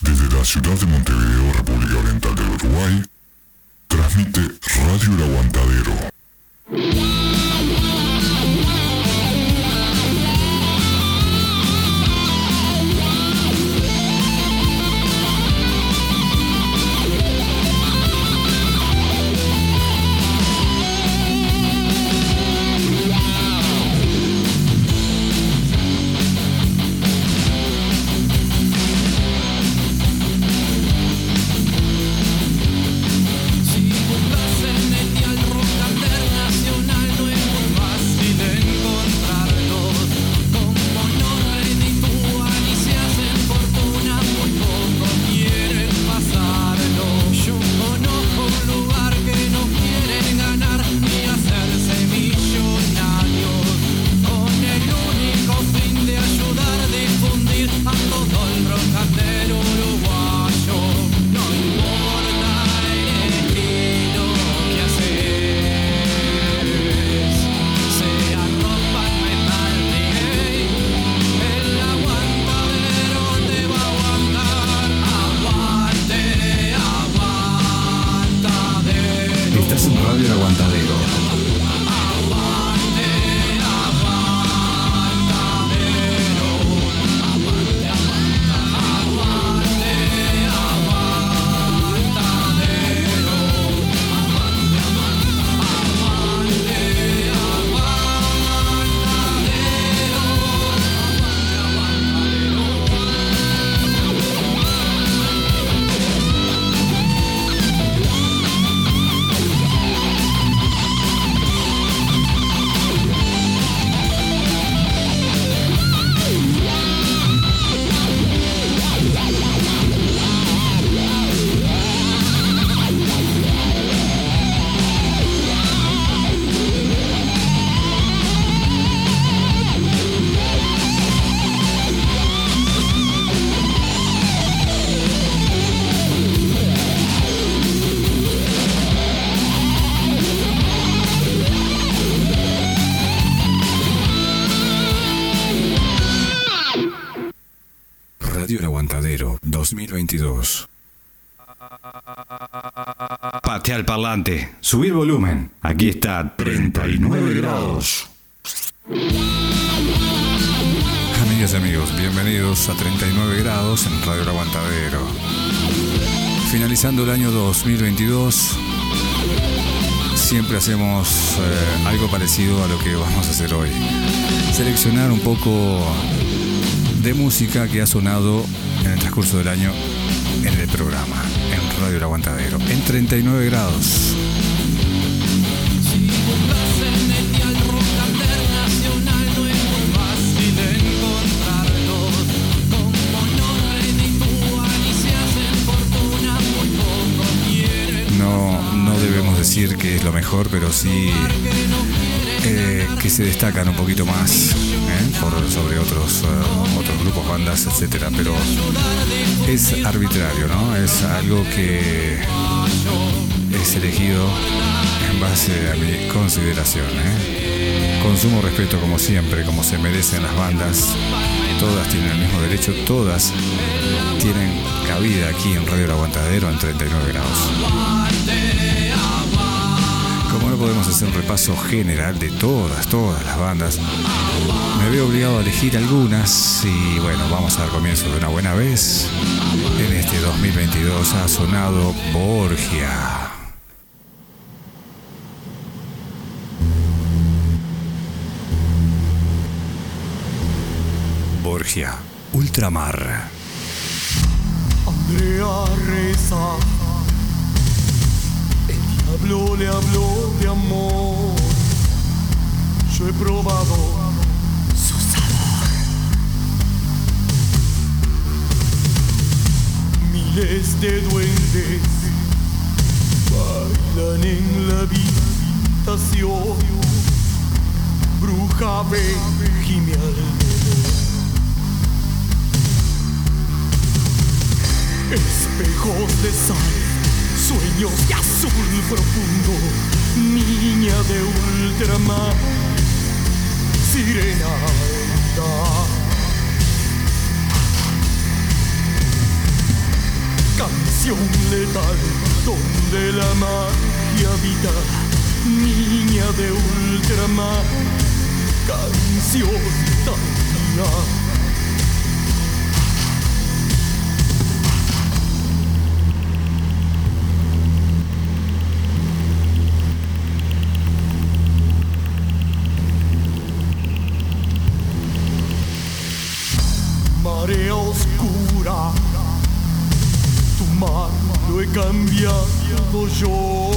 Desde la ciudad de Montevideo, República Oriental del Uruguay, transmite Radio El Aguantadero. 2022. Patea el parlante, subir volumen. Aquí está 39 grados. Amigas y amigos, bienvenidos a 39 grados en Radio El Aguantadero. Finalizando el año 2022, siempre hacemos eh, algo parecido a lo que vamos a hacer hoy. Seleccionar un poco de música que ha sonado en el transcurso del año en el programa, en Radio El Aguantadero, en 39 grados. No, no debemos decir que es lo mejor, pero sí que se destacan un poquito más ¿eh? sobre otros, eh, otros grupos, bandas, etcétera. Pero es arbitrario, ¿no? Es algo que es elegido en base a mi consideración. ¿eh? Consumo respeto como siempre, como se merecen las bandas. Todas tienen el mismo derecho, todas tienen cabida aquí en Radio El Aguantadero en 39 grados. Podemos hacer un repaso general de todas, todas las bandas, me veo obligado a elegir algunas y bueno, vamos a dar comienzo de una buena vez. En este 2022 ha sonado Borgia. Borgia, Ultramar. Andrea reza, diablo le habló de amor. Yo he probado su sabor. Miles de duendes bailan en la habitación. Bruja ve, gime alrededor. Espejos de sal, de azul profundo, niña de ultramar, sirena Canción letal donde la magia habita, niña de ultramar, canción tan oscura. Tu mar lo he cambiado yo.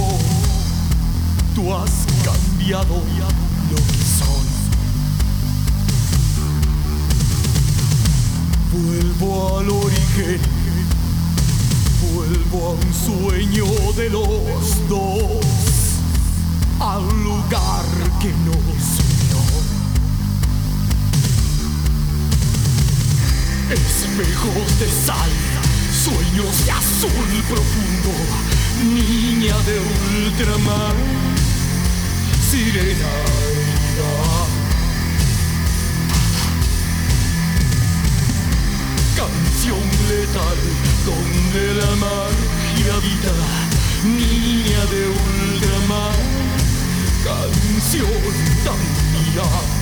Tú has cambiado lo que soy. Vuelvo al origen. Vuelvo a un sueño de los dos. Al lugar que nos Espejos de sal, sueños de azul profundo, niña de ultramar, sirena Canción letal donde la magia habita, niña de ultramar, canción tan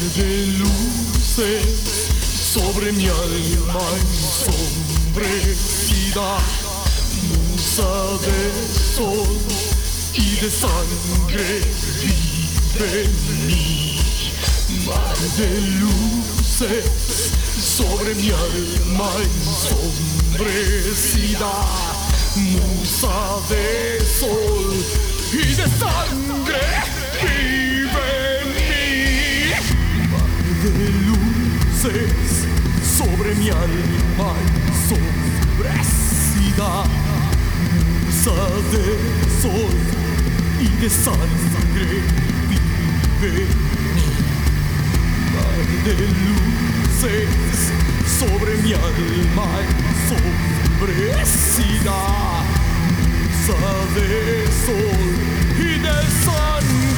mía. de luces sobre mi alma ensombrecida, musa de sol y de sangre vive en mí. Mar de luces sobre mi alma ensombrecida, musa de sol y de sangre de luces sobre mi alma ensombrecida, musa de sol y de sangre vive Mar de luces sobre mi alma ensombrecida, musa de sol y de sangre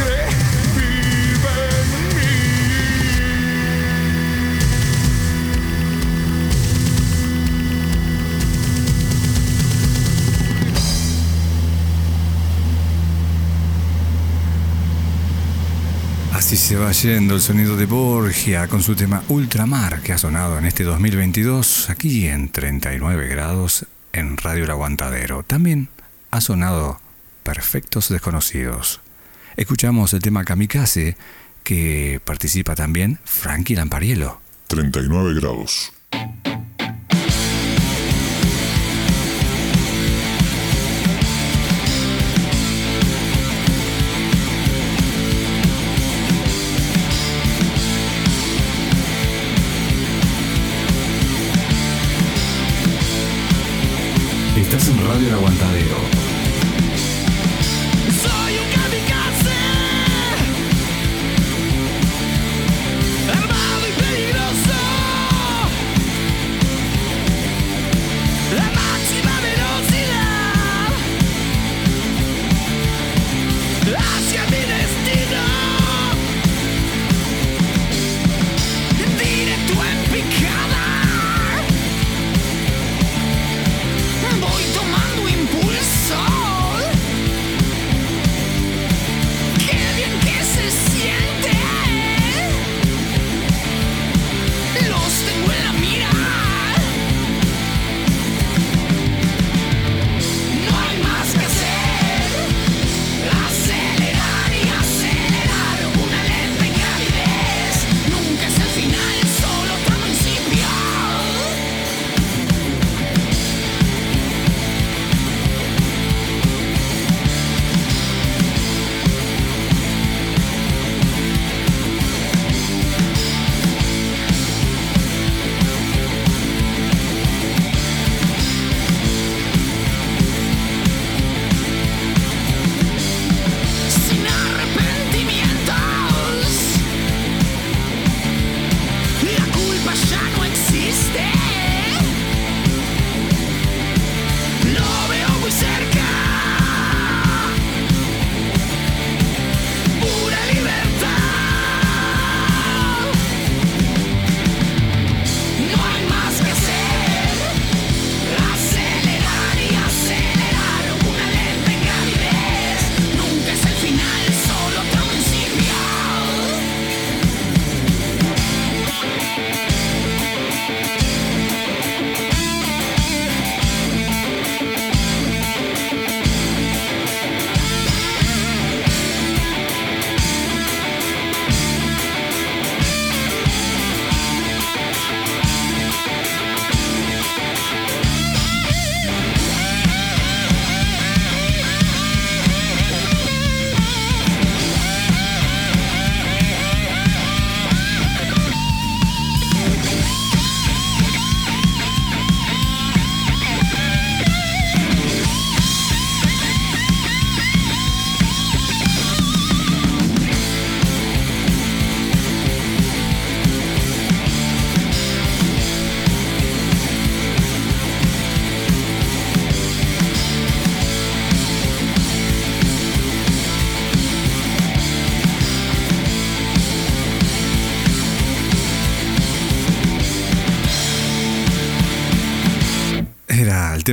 Así se va yendo el sonido de Borgia con su tema Ultramar que ha sonado en este 2022 aquí en 39 grados en Radio El Aguantadero. También ha sonado Perfectos Desconocidos. Escuchamos el tema Kamikaze que participa también Frankie Lampariello. 39 grados. Radio El Aguantadero.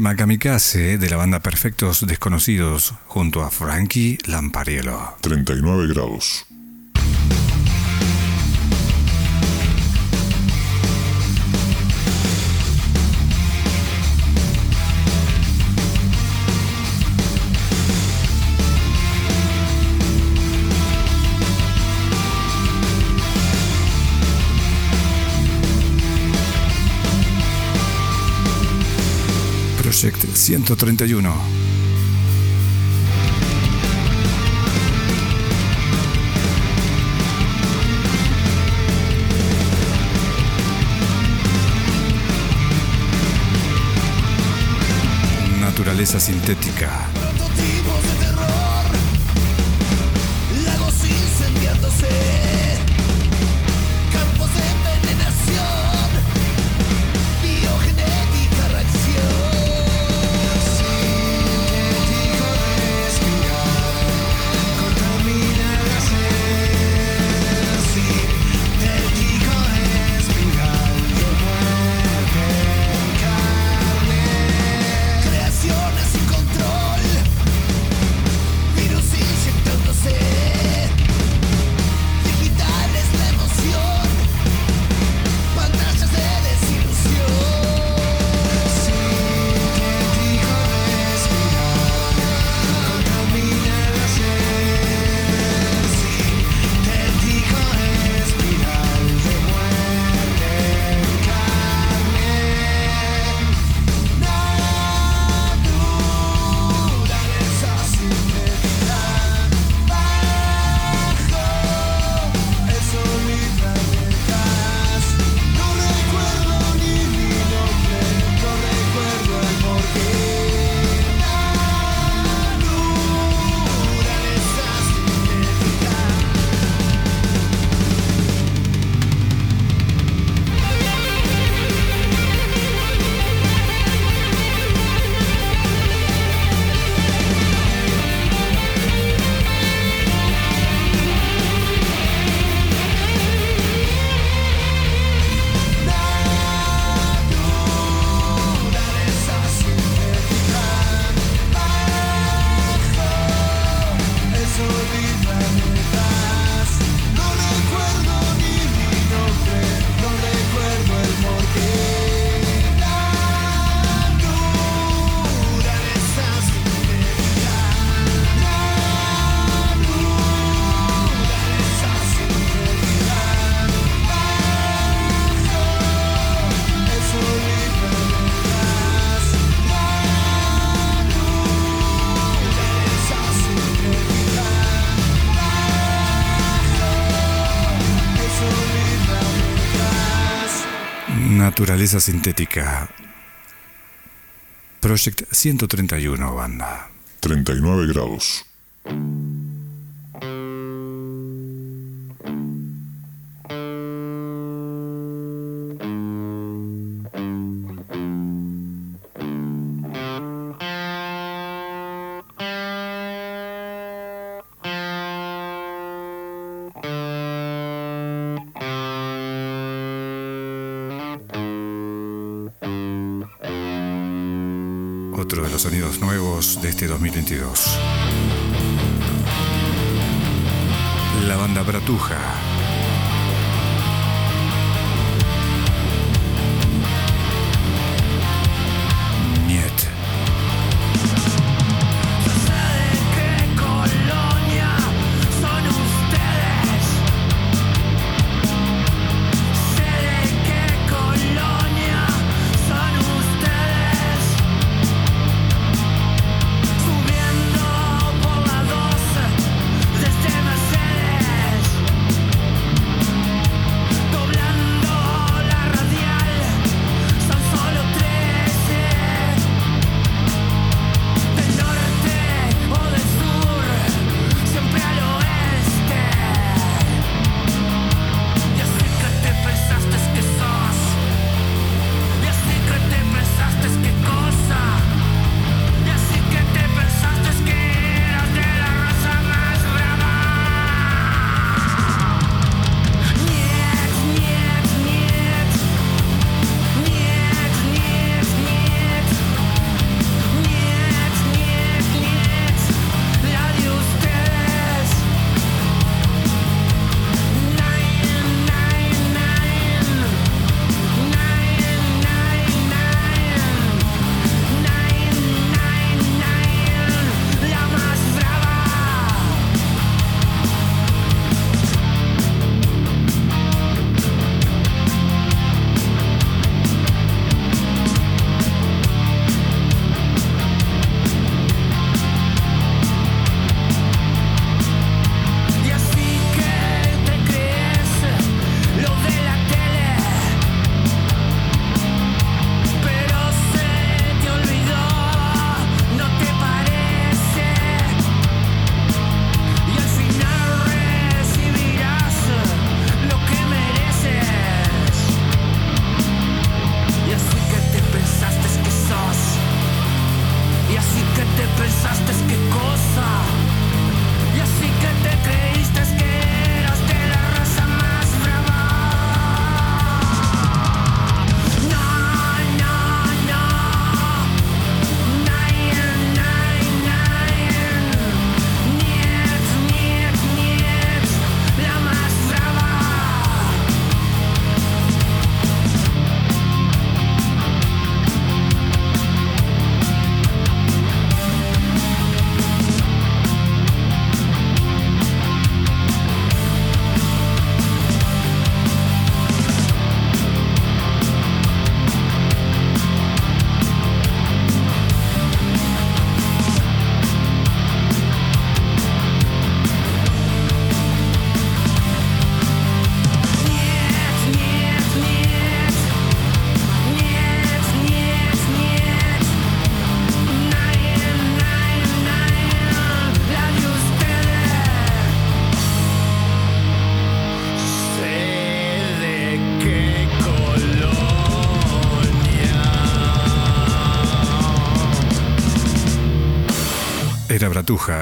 tema Kamikaze de la banda Perfectos Desconocidos junto a Frankie Lampariello. 39 grados. Project 131. naturaleza sintética. Naturaleza Sintética. Project 131 Banda. 39 grados. de este 2022. La banda Bratuja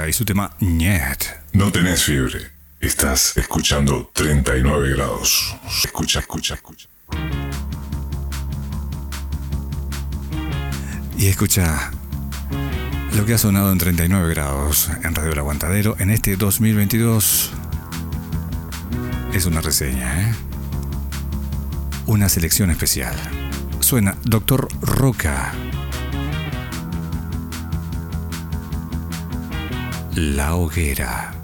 y su tema Niet. No tenés fiebre. Estás escuchando 39 grados. Escucha, escucha, escucha. Y escucha lo que ha sonado en 39 grados en Radio El Aguantadero en este 2022. Es una reseña, ¿eh? Una selección especial. Suena Doctor Roca. La hoguera.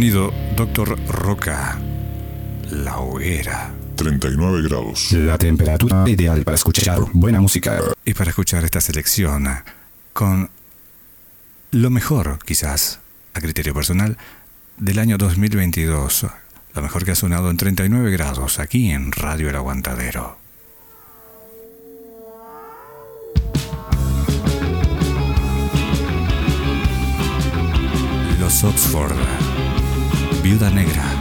Sonido Doctor Roca. La hoguera. 39 grados. La temperatura ideal para escuchar buena música. Y para escuchar esta selección con lo mejor, quizás, a criterio personal, del año 2022. Lo mejor que ha sonado en 39 grados aquí en Radio El Aguantadero. Los Oxford. Viuda Negra.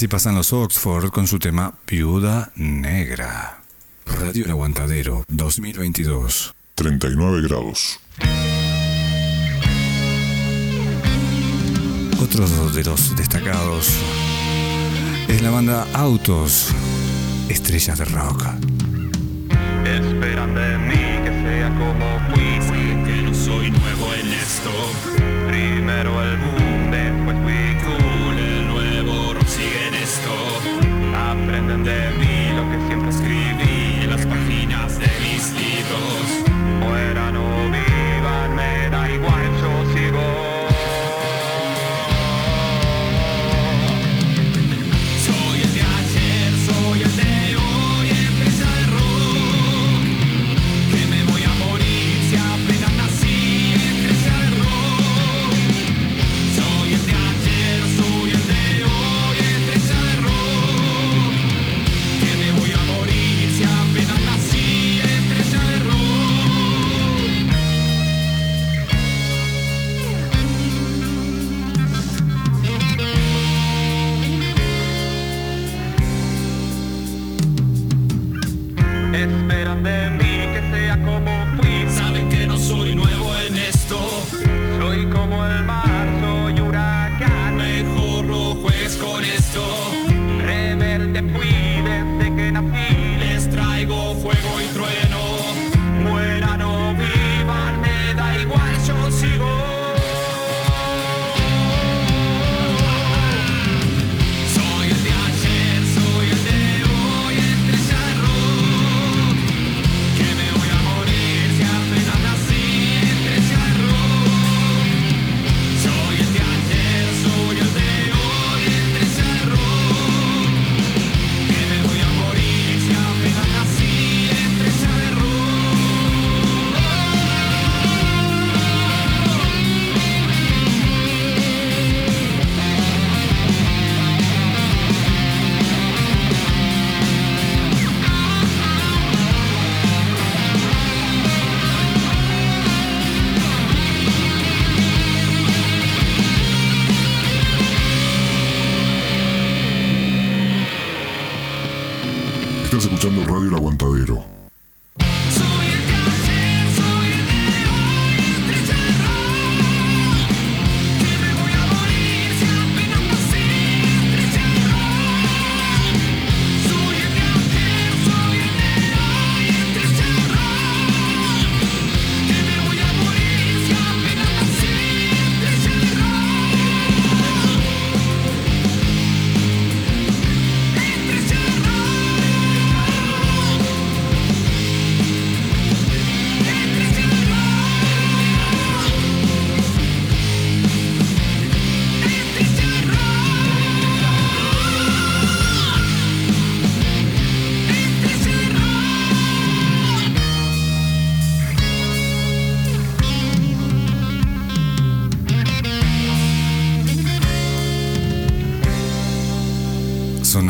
Así pasan los Oxford con su tema Viuda Negra. Radio El Aguantadero 2022. 39 grados. Otro de los destacados es la banda Autos, estrellas de rock. Esperan de mí que sea como them.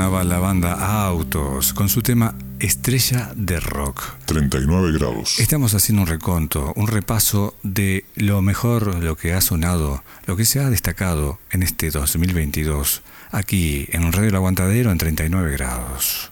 sonaba la banda Autos con su tema Estrella de Rock. 39 grados. Estamos haciendo un reconto, un repaso de lo mejor, lo que ha sonado, lo que se ha destacado en este 2022, aquí en Radio Aguantadero en 39 grados.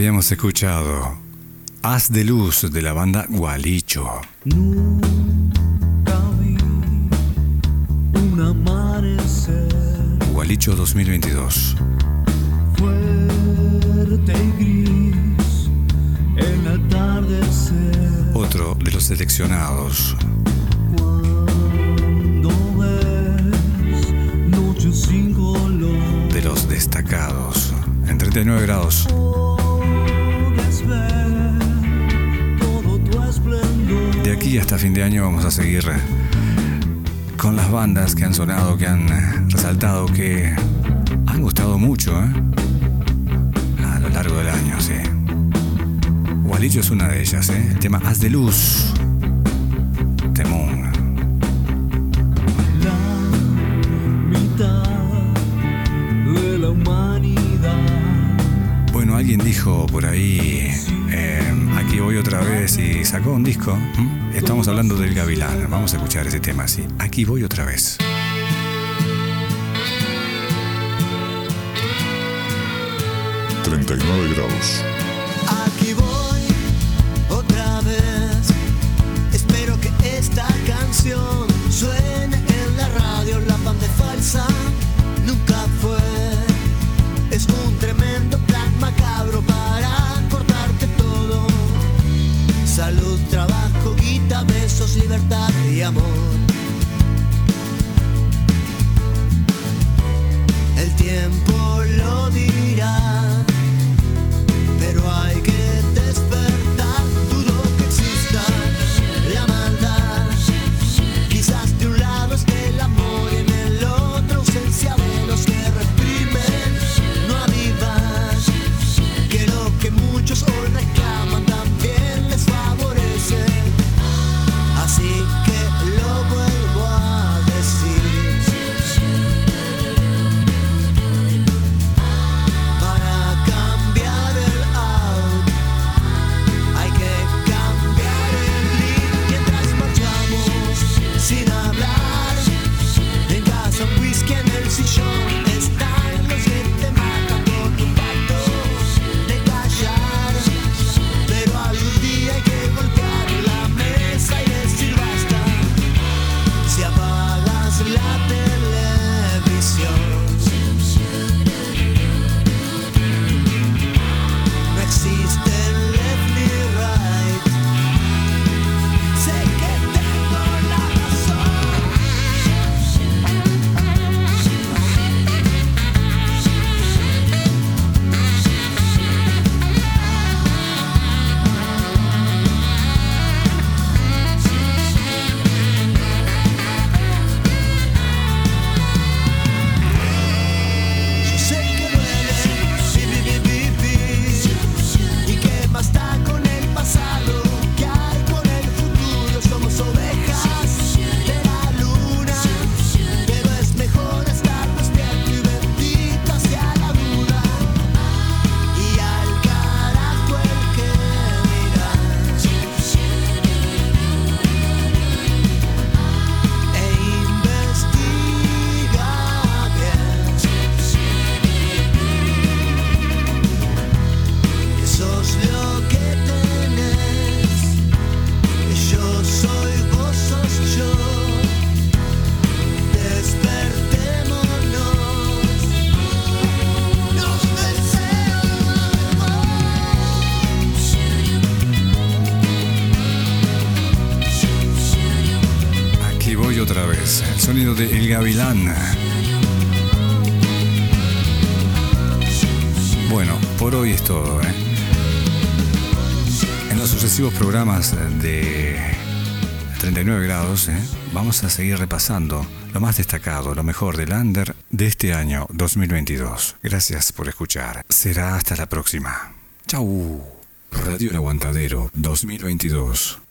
Habíamos escuchado Haz de Luz de la banda Gualicho. Nunca vi un amanecer Gualicho 2022. fuerte y gris, el atardecer. Otro de los seleccionados. Cuando ves noches sin color, De los destacados. En 39 grados. Aquí hasta fin de año vamos a seguir con las bandas que han sonado, que han resaltado, que han gustado mucho ¿eh? a lo largo del año, sí. Gualicho es una de ellas, ¿eh? el tema Haz de Luz. Alguien dijo por ahí, eh, aquí voy otra vez y sacó un disco. Estamos hablando del Gavilán. Vamos a escuchar ese tema así. Aquí voy otra vez. ...39 grados. 39 grados ¿eh? vamos a seguir repasando lo más destacado, lo mejor del Under de este año 2022. Gracias por escuchar. Será hasta la próxima. Chau. Radio El Aguantadero 2022.